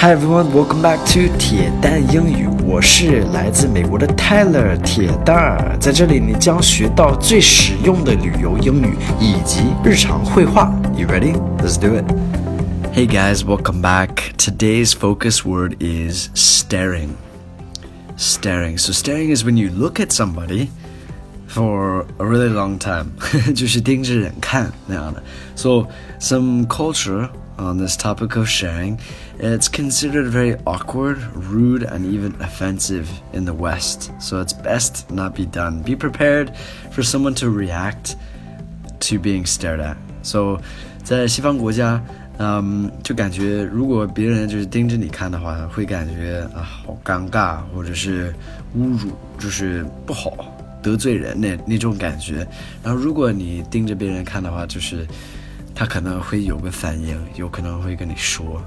Hi everyone, welcome back to 铁蛋英语。我是来自美国的 Tyler 铁蛋儿，在这里你将学到最实用的旅游英语以及日常会话。You ready? Let's do it. Hey guys, welcome back. Today's focus word is staring. Staring. So staring is when you look at somebody for a really long time，就是盯着人看那样的。So some culture on this topic of sharing, it's considered very awkward, rude, and even offensive in the West. So it's best not be done. Be prepared for someone to react to being stared at. So 在西方国家，嗯，就感觉如果别人就是盯着你看的话，会感觉啊好尴尬，或者是侮辱，就是不好。 得罪人那那种感觉，然后如果你盯着别人看的话，就是他可能会有个反应，有可能会跟你说，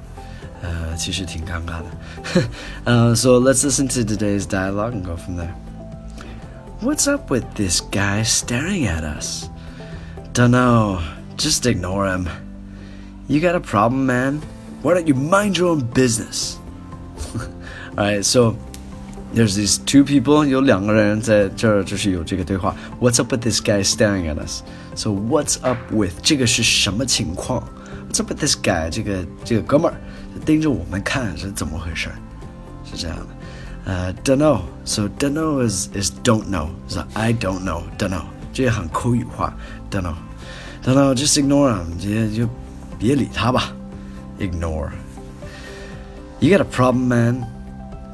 呃，其实挺尴尬的。呃，So let's listen to today's dialogue and go from there. What's up with this guy staring at us? Dunno, just ignore him. You got a problem, man? Why don't you mind your own business? Alright, so there's these two people，有两个人在这儿，就是有这个对话。What's up with this guy staring at us? So what's up with 这个是什么情况？What's up with this guy？这个这个哥们儿盯着我们看是怎么回事？是这样的。呃、uh,，don't know。So don't know is is don't know. So I don't know. Don't know. 这也很口语化。Don't know. Don't know. Just ignore him. 就就别理他吧。Ignore. You got a problem, man?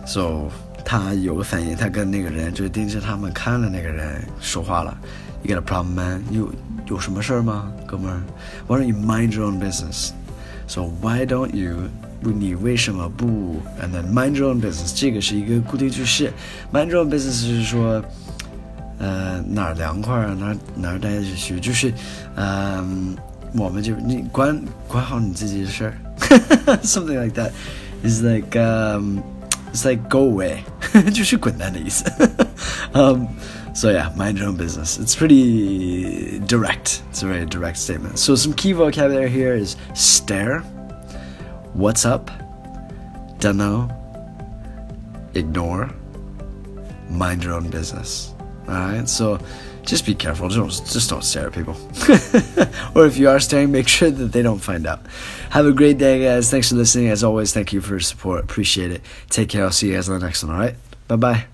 So 他有个反应，他跟那个人就是盯着他们看的那个人说话了。You got a problem, man？有有什么事儿吗，哥们儿？Why don't you mind your own business? So why don't you？你为什么不？And then mind your own business，这个是一个固定句式。Mind your own business 就是说，呃，哪儿凉快儿哪儿哪儿待着去，就是，嗯、我们就你管管好你自己的事儿，something like that. Is like um. It's like go away，就是滚蛋的意思。um, so yeah, mind your own business. It's pretty direct. It's a very direct statement. So some key vocabulary here is stare, what's up, dunno, ignore, mind your own business. Alright, so just be careful. Just, just don't stare at people. or if you are staring, make sure that they don't find out. Have a great day, guys. Thanks for listening. As always, thank you for your support. Appreciate it. Take care. I'll see you guys on the next one. All right. Bye bye.